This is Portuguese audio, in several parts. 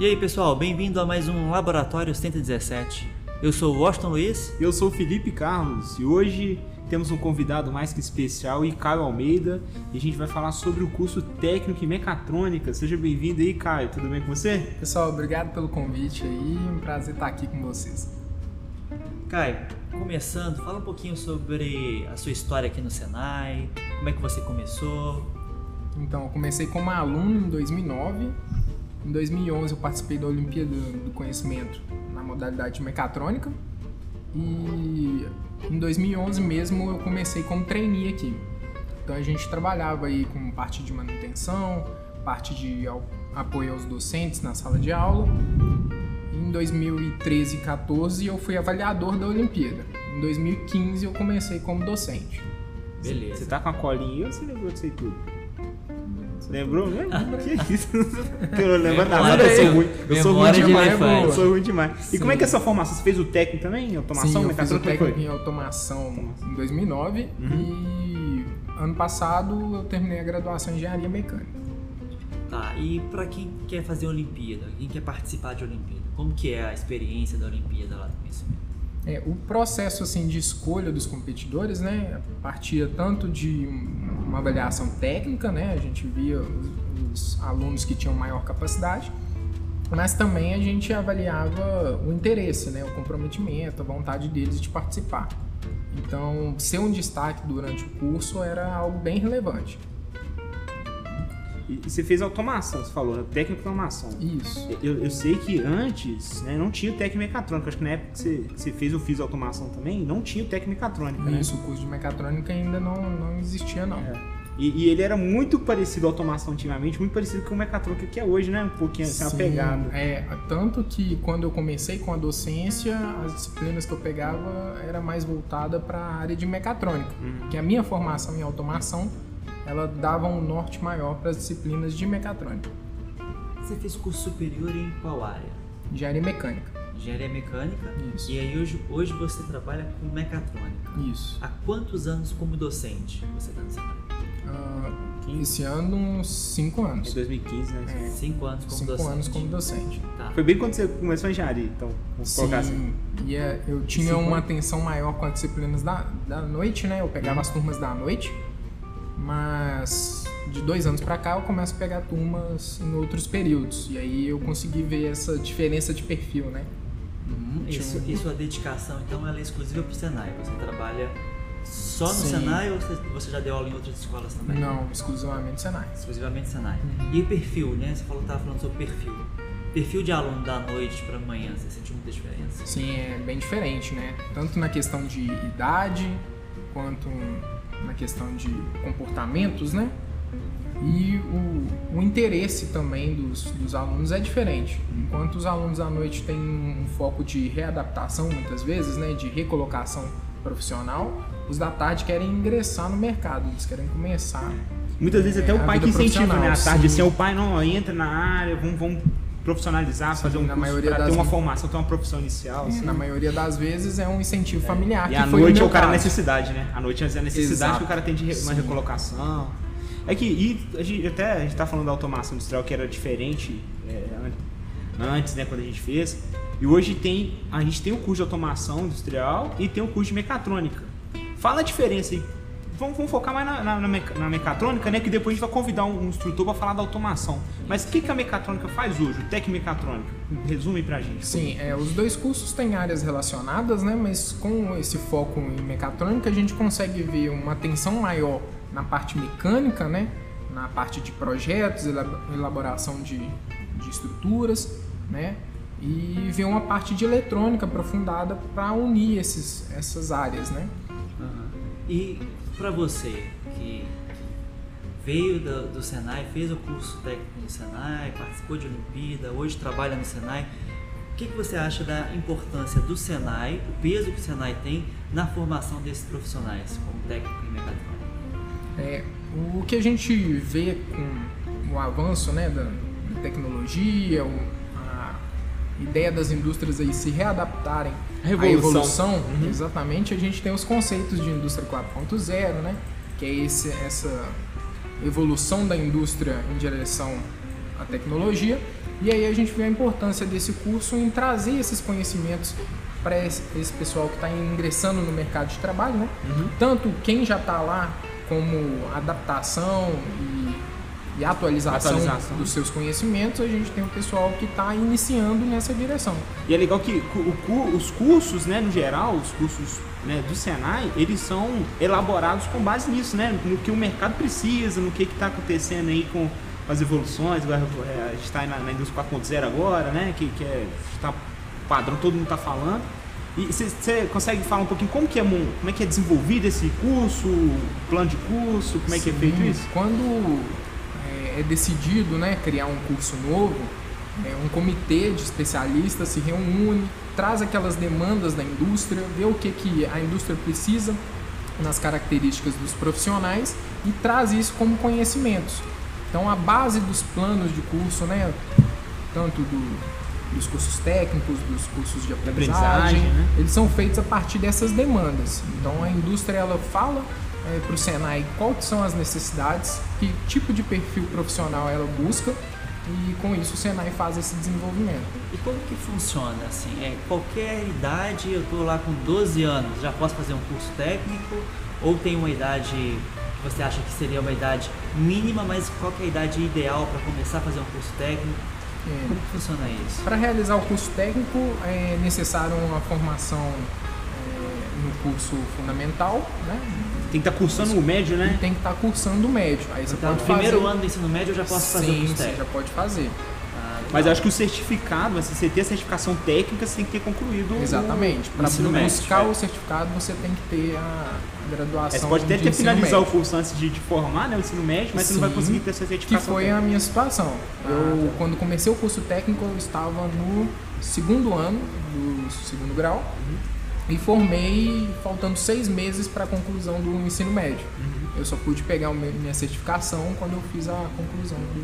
E aí pessoal, bem-vindo a mais um Laboratório 117. Eu sou o Washington Luiz. Eu sou o Felipe Carlos e hoje temos um convidado mais que especial, e Caio Almeida, e a gente vai falar sobre o curso técnico em mecatrônica. Seja bem-vindo aí, Caio. Tudo bem com você? Pessoal, obrigado pelo convite aí. Um prazer estar aqui com vocês. Caio, começando, fala um pouquinho sobre a sua história aqui no Senai, como é que você começou. Então, eu comecei como aluno em 2009 em 2011 eu participei da Olimpíada do Conhecimento na modalidade de mecatrônica e em 2011 mesmo eu comecei como trainee aqui. Então a gente trabalhava aí com parte de manutenção, parte de apoio aos docentes na sala de aula. Em 2013 e 14 eu fui avaliador da Olimpíada. Em 2015 eu comecei como docente. Beleza. Você tá com a colinha ou você lembrou disso aí tudo? Lembrou mesmo? que isso? Eu não lembro nada, eu sou ruim. Eu sou ruim demais, eu sou ruim demais. Sim. E como é que é essa formação? Você fez o técnico também em automação? Sim, eu fiz o técnico em automação em 2009 uhum. e ano passado eu terminei a graduação em engenharia mecânica. Tá, e para quem quer fazer Olimpíada, quem quer participar de Olimpíada, como que é a experiência da Olimpíada lá no conhecimento? É, o processo assim de escolha dos competidores, né, partia tanto de uma avaliação técnica, né, a gente via os, os alunos que tinham maior capacidade, mas também a gente avaliava o interesse, né, o comprometimento, a vontade deles de participar. Então, ser um destaque durante o curso era algo bem relevante. E você fez automação, você falou, né? técnico de automação. Isso. Eu, eu sei que antes né, não tinha o técnico mecatrônico. Acho que na época que você, que você fez o FIS automação também, não tinha o técnico mecatrônico, né? Isso, o curso de mecatrônica ainda não, não existia, não. É. E, e, ele era muito parecido à automação antigamente, muito parecido com o mecatrônica que é hoje, né? Um pouquinho assim, Sim, apegado. É, tanto que quando eu comecei com a docência, as disciplinas que eu pegava era mais voltada para a área de mecatrônica. Uhum. Que a minha formação em automação ela dava um norte maior para as disciplinas de mecatrônica. Você fez curso superior em qual área? Engenharia mecânica. Engenharia mecânica? Isso. E aí hoje, hoje você trabalha com mecatrônica. Isso. Há quantos anos como docente você está? Uh, esse ano, uns 5 anos. Em 2015, né? 5 é. anos como cinco docente. 5 anos como docente. Tá. Foi bem quando você começou a engenharia, então, vamos Sim, colocar assim. E é, eu tinha uma atenção maior com as disciplinas da, da noite, né? Eu pegava uhum. as turmas da noite mas de dois anos para cá eu começo a pegar turmas em outros períodos e aí eu consegui ver essa diferença de perfil, né? Uhum. Isso, e sua dedicação então ela é exclusiva para o Senai? Você trabalha só no Sim. Senai ou você já deu aula em outras escolas também? Não, exclusivamente Senai. Exclusivamente Senai. Uhum. E o perfil, né? Você falou estava falando sobre perfil. Perfil de aluno da noite para manhã, você sentiu muita diferença? Sim, é bem diferente, né? Tanto na questão de idade quanto na questão de comportamentos, né? E o, o interesse também dos, dos, alunos é diferente. Enquanto os alunos à noite têm um foco de readaptação, muitas vezes, né, de recolocação profissional, os da tarde querem ingressar no mercado, eles querem começar. Muitas vezes até é, o pai que incentiva, né? À tarde, assim, o pai não entra na área, vamos, vamos profissionalizar, Sim, fazer um curso para ter uma formação, ter uma profissão inicial. Assim. Na maioria das vezes é um incentivo familiar. É. E à noite é o cara caso. necessidade, né? À noite é a necessidade Exato. que o cara tem de uma recolocação. É que e a gente, até a gente tá falando da automação industrial que era diferente é, antes, né, quando a gente fez. E hoje tem a gente tem o curso de automação industrial e tem o curso de mecatrônica. Fala a diferença aí vamos, vamos focar mais na, na, na, mecatrônica, né? Que depois a gente vai convidar um, um instrutor para falar da automação. Mas o que, que a mecatrônica faz hoje? O Tec Mecatrônica? Resume pra gente. Sim, é, os dois cursos têm áreas relacionadas, né? Mas com esse foco em mecatrônica, a gente consegue ver uma atenção maior na parte mecânica, né? Na parte de projetos, elaboração de, de estruturas, né? E ver uma parte de eletrônica aprofundada para unir esses, essas áreas, né? Uhum. E para você que veio do, do, Senai, fez o curso técnico no Senai, participou de Olimpíada, hoje trabalha no Senai, o que, que você acha da importância do Senai, o peso que o Senai tem na formação desses profissionais, como técnico em mecatrônica? É, o que a gente vê com o avanço né, da, da tecnologia, o, ideia das indústrias aí se readaptarem Revolução. a evolução, uhum. exatamente, a gente tem os conceitos de indústria 4.0, né? Que é esse, essa evolução da indústria em direção a tecnologia. E aí a gente vê a importância desse curso em trazer esses conhecimentos para esse, esse, pessoal que está ingressando no mercado de trabalho, né? Uhum. Tanto quem já está lá como adaptação e, e atualização, atualização, dos seus conhecimentos, a gente tem o pessoal que está iniciando nessa direção. E é legal que o, os cursos, né, no geral, os cursos né, do Senai, eles são elaborados com base nisso, né? No que o mercado precisa, no que está acontecendo aí com as evoluções, é, a gente está na, na indústria 4.0 agora, né? Que, que é, está padrão, todo mundo está falando. E você consegue falar um pouquinho como que é, como é que é desenvolvido esse curso, plano de curso, como é Sim, que é feito isso? Quando é, é decidido né, criar um curso novo, é, um comitê de especialistas se reúne, traz aquelas demandas da indústria, vê o que, que a indústria precisa nas características dos profissionais e traz isso como conhecimentos. Então a base dos planos de curso, né, tanto do, dos cursos técnicos, dos cursos de aprendizagem, aprendizagem né? eles são feitos a partir dessas demandas. Então a indústria ela fala é, para o Senai quais são as necessidades, que tipo de perfil profissional ela busca e com isso o Senai faz esse desenvolvimento. E como que funciona? Assim, é, qualquer idade, eu estou lá com 12 anos, já posso fazer um curso técnico? Ou tem uma idade que você acha que seria uma idade mínima, mas qual é a idade ideal para começar a fazer um curso técnico? É. Como que funciona isso? Para realizar o curso técnico é necessário uma formação é, no curso fundamental, né? Tem que estar tá cursando o médio, né? tem que estar tá cursando o médio. Aí você então, pode primeiro fazer... ano do ensino médio eu já posso fazer Sim, o curso técnico. Você já pode fazer. Mas eu acho que o certificado, se você ter a certificação técnica, você tem que ter concluído Exatamente. Para buscar médio, o certificado, você tem que ter a graduação. É, você pode até ter finalizar o curso antes de, de, formar, né, o ensino médio, mas Sim, você não vai conseguir ter essa certificação. Que foi técnica. a minha situação. Eu, ah, tá. quando comecei o curso técnico, eu estava no segundo ano do segundo grau. Uhum. E formei faltando seis meses para a conclusão do ensino médio. Uhum. Eu só pude pegar minha certificação quando eu fiz a conclusão do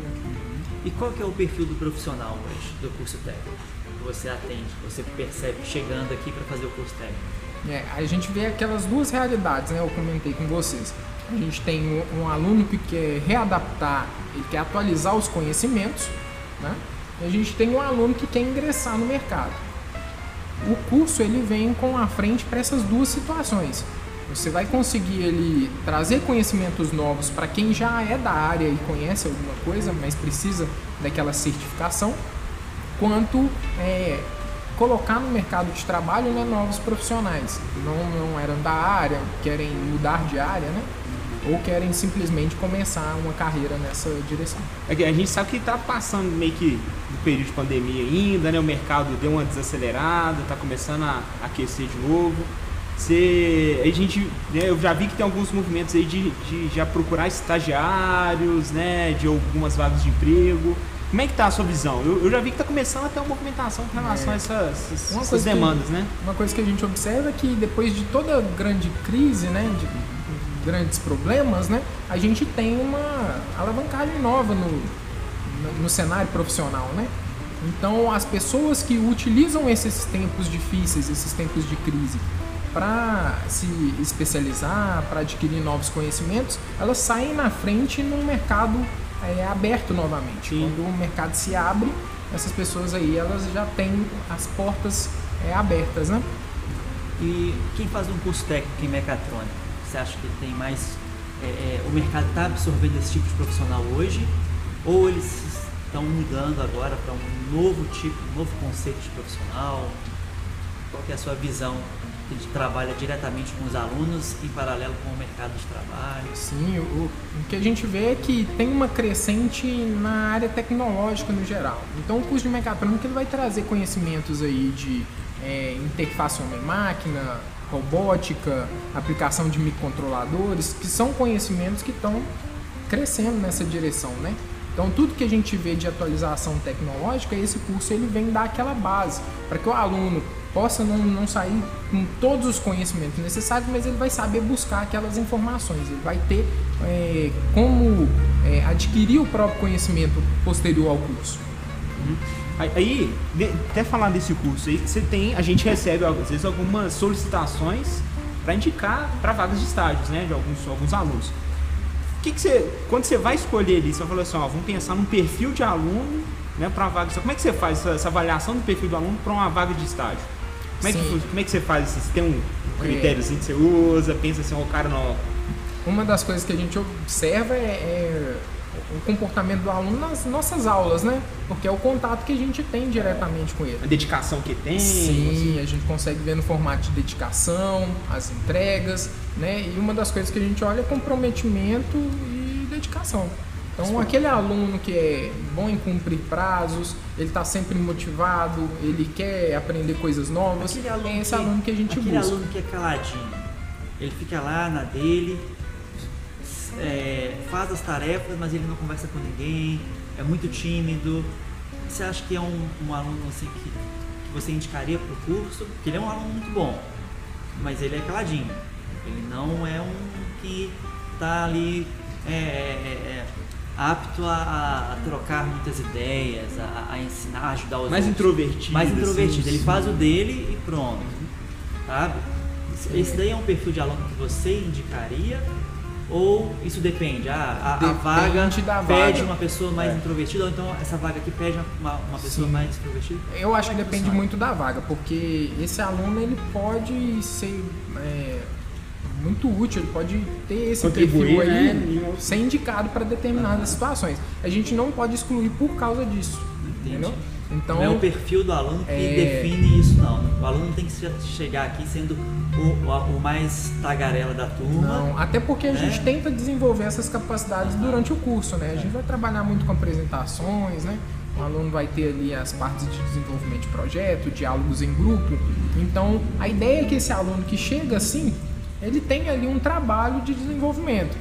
e qual que é o perfil do profissional hoje, do curso técnico? Que você atende, que você percebe chegando aqui para fazer o curso técnico? É, a gente vê aquelas duas realidades, né? Eu comentei com vocês. A gente tem um, um aluno que quer readaptar, ele quer atualizar os conhecimentos, né? E a gente tem um aluno que quer ingressar no mercado. O curso ele vem com a frente para essas duas situações. Você vai conseguir ele trazer conhecimentos novos para quem já é da área e conhece alguma coisa, mas precisa daquela certificação, quanto é, colocar no mercado de trabalho né, novos profissionais não, não eram da área, querem mudar de área, né? Ou querem simplesmente começar uma carreira nessa direção. É a gente sabe que está passando meio que do período de pandemia ainda, né? O mercado deu uma desacelerada, está começando a aquecer de novo. Você, a gente, né, eu já vi que tem alguns movimentos aí de, de já procurar estagiários, né, de algumas vagas de emprego. Como é que tá a sua visão? Eu, eu já vi que está começando a ter uma movimentação com relação é. a essas, essas, essas demandas, que, né? Uma coisa que a gente observa é que depois de toda grande crise, né, de grandes problemas, né, a gente tem uma alavancagem nova no, no, no cenário profissional, né? Então, as pessoas que utilizam esses tempos difíceis, esses tempos de crise, para se especializar, para adquirir novos conhecimentos, elas saem na frente num mercado é, aberto novamente. Sim. Quando o mercado se abre, essas pessoas aí elas já têm as portas é, abertas, né? E quem faz um curso técnico em mecatrônica, você acha que tem mais é, é o mercado está absorvendo esse tipo de profissional hoje ou eles estão mudando agora para um novo tipo, um novo conceito de profissional? Qual é a sua visão gente trabalha diretamente com os alunos em paralelo com o mercado de trabalho. Sim, o, o que a gente vê é que tem uma crescente na área tecnológica no geral. Então o curso de mecatrônica ele vai trazer conhecimentos aí de é, interface homem-máquina, robótica, aplicação de microcontroladores, que são conhecimentos que estão crescendo nessa direção, né? Então tudo que a gente vê de atualização tecnológica, esse curso ele vem dar aquela base para que o aluno possa não, não sair com todos os conhecimentos necessários, mas ele vai saber buscar aquelas informações, ele vai ter é, como é, adquirir o próprio conhecimento posterior ao curso. Uhum. Aí, até falar desse curso aí, você tem, a gente recebe às vezes algumas solicitações para indicar para vagas de estágios, né, de alguns, alguns alunos. O que, que você, quando você vai escolher ali, você falou assim, ó, vamos pensar num perfil de aluno, né, para uma vaga. Como é que você faz essa, essa avaliação do perfil do aluno para uma vaga de estágio? Como é, que, como é que você faz isso? Você tem um critériozinho que você usa, pensa assim, ó, o cara não. Uma das coisas que a gente observa é, é o comportamento do aluno nas nossas aulas, né? Porque é o contato que a gente tem diretamente com ele. A dedicação que tem. Sim, a gente consegue ver no formato de dedicação, as entregas, né? E uma das coisas que a gente olha é comprometimento e dedicação. Então, aquele aluno que é bom em cumprir prazos, ele está sempre motivado, ele quer aprender coisas novas, aquele aluno é esse que, aluno que a gente aquele busca. Aquele aluno que é caladinho, ele fica lá na dele, é, faz as tarefas, mas ele não conversa com ninguém, é muito tímido. Você acha que é um, um aluno assim que, que você indicaria para o curso? Porque ele é um aluno muito bom, mas ele é caladinho. Ele não é um que está ali é, é, é apto a, a, trocar muitas ideias, a, a ensinar, a ajudar os mais outros. introvertido. Mais introvertido. Assim, ele faz o dele e pronto. Sabe? Esse daí é um perfil de aluno que você indicaria ou isso depende? Ah, a, a vaga pede uma pessoa mais é. introvertida, ou então essa vaga aqui pede uma, uma pessoa Sim. mais extrovertida? Eu acho que depende muito da vaga, porque esse aluno ele pode ser é, muito útil, ele pode ter esse perfil aí, né? ser indicado para determinadas situações. A gente não pode excluir por causa disso. Entendi. Entendeu? Então, não é o perfil do aluno que é... define isso, não. O aluno tem que chegar aqui sendo o, o, o mais tagarela da turma. Não, até porque a né? gente tenta desenvolver essas capacidades durante o curso, né? A gente vai trabalhar muito com apresentações, né? O aluno vai ter ali as partes de desenvolvimento de projeto, diálogos em grupo. Então, a ideia é que esse aluno que chega assim, ele tem ali um trabalho de desenvolvimento.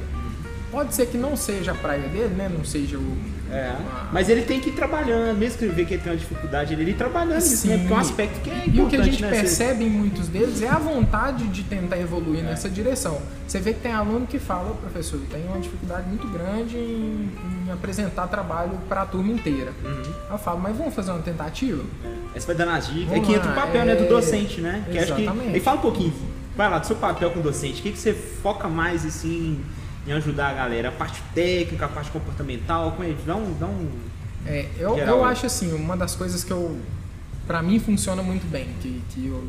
Pode ser que não seja a praia dele, né? Não seja o. É. Uma... Mas ele tem que ir trabalhando, mesmo que ele vê que ele tem uma dificuldade, ele ir trabalhando Sim. né? Porque é um aspecto que é importante. E o que a gente né? percebe em muitos deles é a vontade de tentar evoluir é. nessa direção. Você vê que tem aluno que fala, professor, eu tenho uma dificuldade muito grande em, em apresentar trabalho para a turma inteira. Uhum. Eu falo, mas vamos fazer uma tentativa? É. Essa vai dando as dicas. É que entra o papel é... né, do é, docente, né? Que Exatamente. acho que. E fala um pouquinho. Vai lá, do seu papel com docente, o que, que você foca mais assim em ajudar a galera? A parte técnica, a parte comportamental? Como é? Dá um. Dá um é, eu, eu acho assim, uma das coisas que eu. Pra mim funciona muito bem, que, que eu,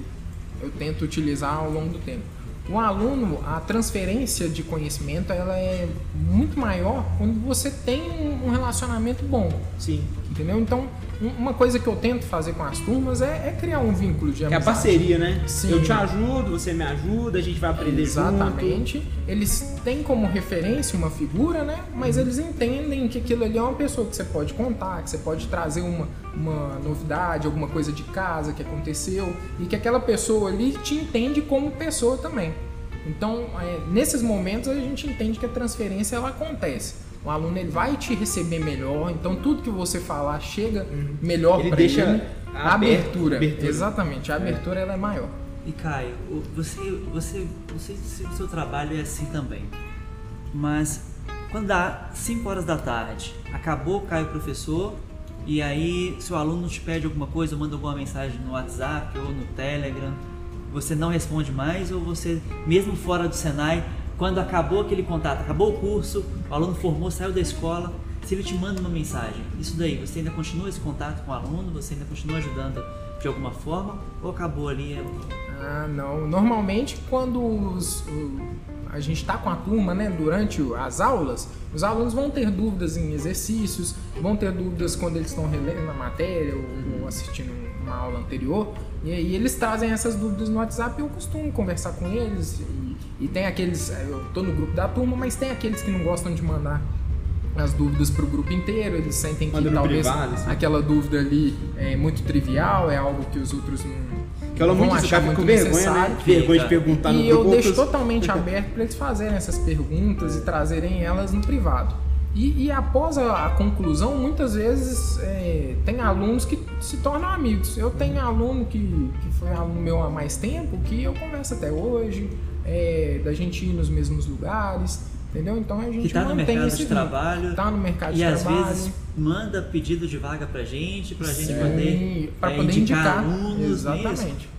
eu tento utilizar ao longo do tempo. O aluno, a transferência de conhecimento, ela é muito maior quando você tem um relacionamento bom. Sim. Entendeu? Então, uma coisa que eu tento fazer com as turmas é, é criar um vínculo de amizade. É a parceria, né? Sim. Eu te ajudo, você me ajuda, a gente vai aprender Exatamente. Junto. Eles têm como referência uma figura, né? Mas uhum. eles entendem que aquilo ali é uma pessoa que você pode contar, que você pode trazer uma, uma novidade, alguma coisa de casa que aconteceu e que aquela pessoa ali te entende como pessoa também. Então, é, nesses momentos a gente entende que a transferência ela acontece o aluno ele vai te receber melhor, então tudo que você falar chega uhum. melhor para ele. Deixa a abertura. abertura. Exatamente, a é. abertura é. ela é maior. E Caio, você, você, não sei se o seu trabalho é assim também, mas quando dá 5 horas da tarde, acabou Caio professor, e aí se o aluno te pede alguma coisa, manda alguma mensagem no WhatsApp ou no Telegram, você não responde mais ou você, mesmo fora do Senai, quando acabou aquele contato, acabou o curso, o aluno formou, saiu da escola, se ele te manda uma mensagem, isso daí, você ainda continua esse contato com o aluno, você ainda continua ajudando de alguma forma ou acabou ali? Ah, não. Normalmente quando os, a gente está com a turma, né, durante as aulas, os alunos vão ter dúvidas em exercícios, vão ter dúvidas quando eles estão relendo a matéria ou, ou assistindo uma aula anterior, e aí eles trazem essas dúvidas no WhatsApp e eu costumo conversar com eles e tem aqueles, eu tô no grupo da turma, mas tem aqueles que não gostam de mandar as dúvidas para o grupo inteiro, eles sentem que talvez privado, assim. aquela dúvida ali é muito trivial, é algo que os outros não que ela vão achar muito vergonha, né? vergonha de perguntar e no grupo. E eu deixo totalmente aberto para eles fazerem essas perguntas e trazerem elas no privado. E, e após a, a, conclusão, muitas vezes é, tem alunos que se tornam amigos. Eu tenho aluno que, que foi aluno meu há mais tempo, que eu converso até hoje, é, da gente ir nos mesmos lugares, entendeu? Então a gente que tá no mercado de trabalho, tá no mercado de e trabalho. às vezes manda pedido de vaga pra gente, pra Sim, gente poder, pra é, poder indicar, indicar alunos. Exatamente.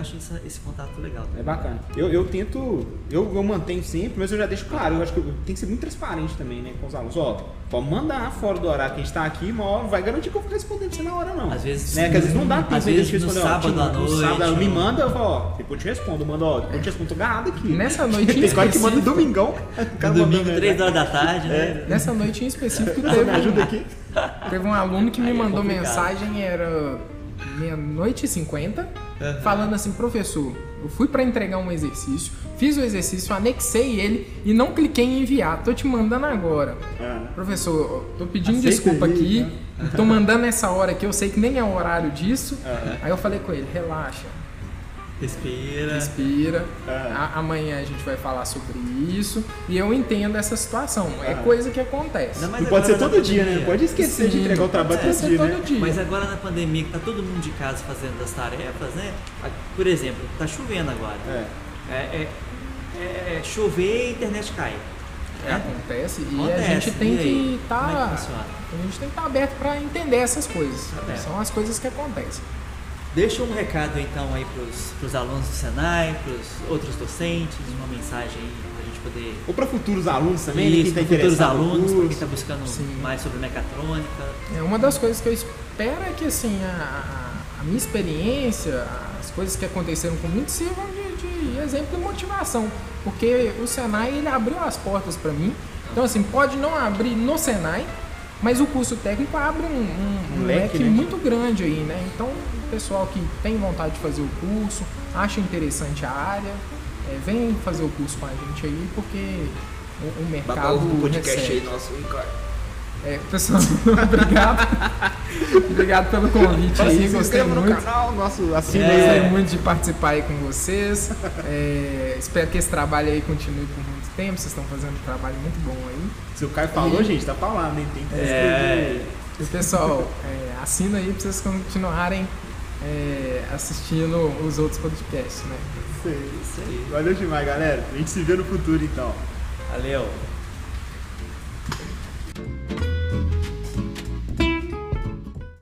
Acho esse, esse contato legal. É bacana. Eu, eu tento, eu, eu mantenho sempre, mas eu já deixo claro, eu acho que tem que ser muito transparente também, né, com os alunos. Ó, pode mandar fora do horário que a gente tá aqui, mas vai garantir que eu vou responder pra você na hora, não. Às vezes, né, que às vezes não dá tempo às de vezes responder. no sábado à noite. No sábado, me ou- manda, eu falo, ó, depois eu te respondo, manda, ó, depois eu te respondo, tô agarrado aqui. Nessa noite em Tem cara que manda domingão. No domingo, mandando, 3 né? horas da tarde, né? Nessa noite em específico Me teve ajuda um, aqui. teve um aluno que me Aí é mandou complicado. mensagem, era meia-noite e cinquenta, falando assim, professor, eu fui pra entregar um exercício, fiz o exercício, anexei ele e não cliquei em enviar, tô te mandando agora. Ah. Professor, tô pedindo Aceita desculpa aí, aqui, né? tô mandando essa hora aqui, eu sei que nem é o horário disso. Aí eu falei com ele, relaxa, Respira. respira, Aham. a- amanhã a gente vai falar sobre isso e eu entendo essa situação, é Aham. coisa que acontece. Mais Não pode ser agora na todo dia, né? pandemia. Não pode esquecer de Sim, entregar o trabalho todo dia, todo né? dia. Mas agora na pandemia que tá todo mundo de casa fazendo as tarefas, né? Por exemplo, tá chovendo agora. É. É, é- é- é chover e a internet cai. É, acontece e a Acontece, gente tem e aí? que Como é que estar funciona? a gente tem que estar aberto para entender essas coisas. É. São as coisas que acontecem. Deixa um recado então aí pros, pros alunos do Senai, pros outros docentes, uma mensagem aí pra gente poder. Ou para futuros alunos também, né? Isso, quem tá para futuros interessado no alunos, para quem está buscando Sim. mais sobre mecatrônica. É uma das coisas que eu espero é que assim a, a- a minha experiência, as coisas que aconteceram comigo sirvam de, de exemplo e motivação, porque o Senai ele abriu as portas para mim. Então assim pode não abrir no Senai, mas o curso técnico abre um, um- um leque, leque, né? muito grande aí, né? Então o pessoal que tem vontade de fazer o curso, acha interessante a área, é, vem fazer o curso com a gente aí, porque o, o mercado recebe. nosso, Ricardo. É, pessoal, obrigado. obrigado pelo convite aí, se gostei inscreva no muito. canal, nosso assina É. aí. Gostei muito de participar aí com vocês. É, espero que esse trabalho aí continue por muito tempo. Vocês estão fazendo um trabalho muito bom aí. Se o Caio falou, E- gente, tá falando, hein? Tem que É. E pessoal, é, assina aí pra vocês continuarem é, assistindo os outros podcasts, né? Isso aí. Valeu demais, galera. A gente se vê no futuro, então. Valeu!